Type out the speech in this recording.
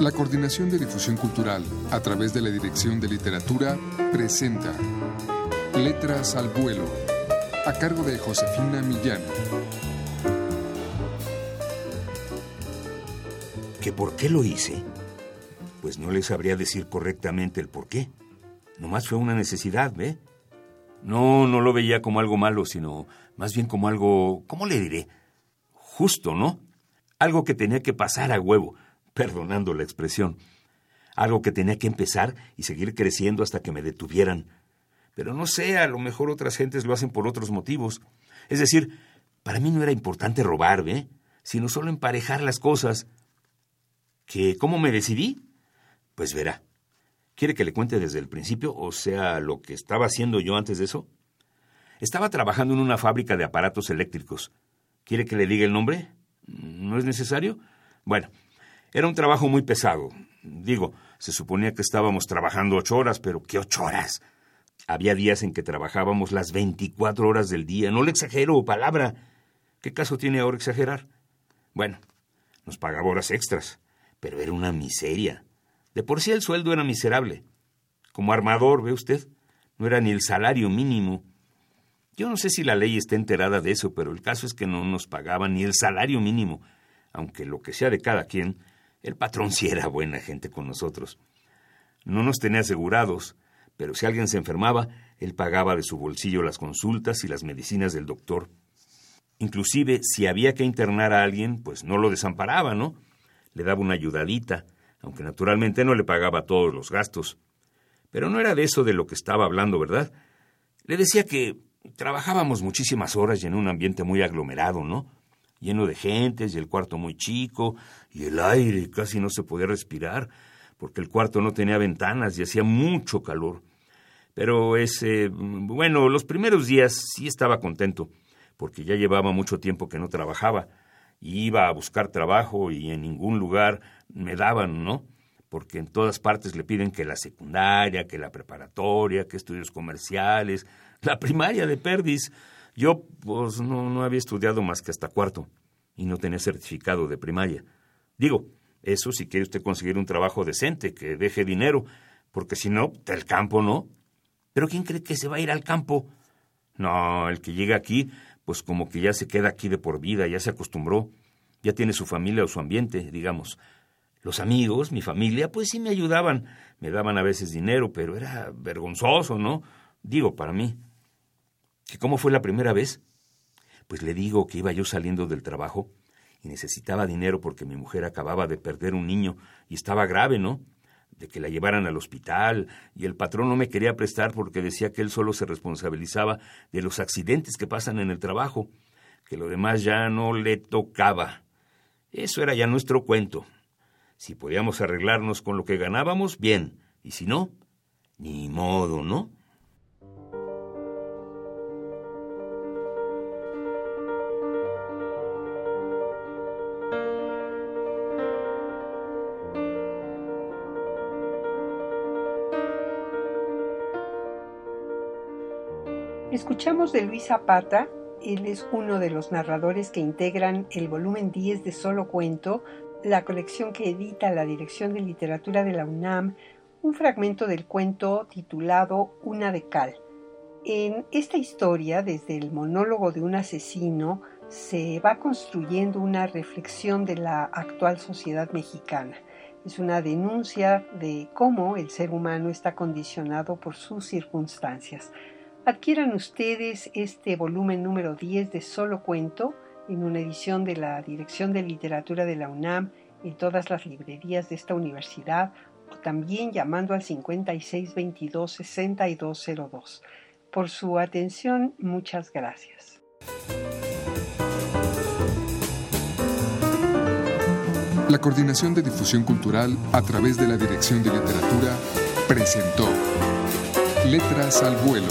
La Coordinación de Difusión Cultural, a través de la Dirección de Literatura, presenta Letras al Vuelo, a cargo de Josefina Millán. ¿Que por qué lo hice? Pues no les sabría decir correctamente el por qué. Nomás fue una necesidad, ¿ve? No, no lo veía como algo malo, sino más bien como algo, ¿cómo le diré? Justo, ¿no? Algo que tenía que pasar a huevo perdonando la expresión. Algo que tenía que empezar y seguir creciendo hasta que me detuvieran. Pero no sé, a lo mejor otras gentes lo hacen por otros motivos. Es decir, para mí no era importante robar, ¿ve? Sino solo emparejar las cosas. ¿Que cómo me decidí? Pues verá. ¿Quiere que le cuente desde el principio, o sea, lo que estaba haciendo yo antes de eso? Estaba trabajando en una fábrica de aparatos eléctricos. ¿Quiere que le diga el nombre? ¿No es necesario? Bueno, era un trabajo muy pesado. Digo, se suponía que estábamos trabajando ocho horas, pero ¿qué ocho horas? Había días en que trabajábamos las veinticuatro horas del día. No le exagero, palabra. ¿Qué caso tiene ahora exagerar? Bueno, nos pagaba horas extras, pero era una miseria. De por sí el sueldo era miserable. Como armador, ¿ve usted? No era ni el salario mínimo. Yo no sé si la ley está enterada de eso, pero el caso es que no nos pagaban ni el salario mínimo, aunque lo que sea de cada quien, el patrón sí era buena gente con nosotros. No nos tenía asegurados, pero si alguien se enfermaba, él pagaba de su bolsillo las consultas y las medicinas del doctor. Inclusive, si había que internar a alguien, pues no lo desamparaba, ¿no? Le daba una ayudadita, aunque naturalmente no le pagaba todos los gastos. Pero no era de eso de lo que estaba hablando, ¿verdad? Le decía que trabajábamos muchísimas horas y en un ambiente muy aglomerado, ¿no? Lleno de gentes y el cuarto muy chico y el aire casi no se podía respirar porque el cuarto no tenía ventanas y hacía mucho calor. Pero ese, bueno, los primeros días sí estaba contento porque ya llevaba mucho tiempo que no trabajaba iba a buscar trabajo y en ningún lugar me daban, ¿no? Porque en todas partes le piden que la secundaria, que la preparatoria, que estudios comerciales, la primaria de Perdis. Yo, pues, no, no había estudiado más que hasta cuarto y no tenía certificado de primaria. Digo, eso si quiere usted conseguir un trabajo decente, que deje dinero, porque si no, del campo no. Pero ¿quién cree que se va a ir al campo? No, el que llega aquí, pues como que ya se queda aquí de por vida, ya se acostumbró, ya tiene su familia o su ambiente, digamos. Los amigos, mi familia, pues sí me ayudaban, me daban a veces dinero, pero era vergonzoso, ¿no? Digo, para mí. ¿Que cómo fue la primera vez? Pues le digo que iba yo saliendo del trabajo y necesitaba dinero porque mi mujer acababa de perder un niño y estaba grave, ¿no? De que la llevaran al hospital y el patrón no me quería prestar porque decía que él solo se responsabilizaba de los accidentes que pasan en el trabajo, que lo demás ya no le tocaba. Eso era ya nuestro cuento. Si podíamos arreglarnos con lo que ganábamos, bien, y si no, ni modo, ¿no? Escuchamos de Luis Zapata, él es uno de los narradores que integran el volumen 10 de Solo Cuento, la colección que edita la Dirección de Literatura de la UNAM, un fragmento del cuento titulado Una de Cal. En esta historia, desde el monólogo de un asesino, se va construyendo una reflexión de la actual sociedad mexicana. Es una denuncia de cómo el ser humano está condicionado por sus circunstancias. Adquieran ustedes este volumen número 10 de Solo Cuento en una edición de la Dirección de Literatura de la UNAM en todas las librerías de esta universidad o también llamando al 5622-6202. Por su atención, muchas gracias. La Coordinación de Difusión Cultural a través de la Dirección de Literatura presentó Letras al Vuelo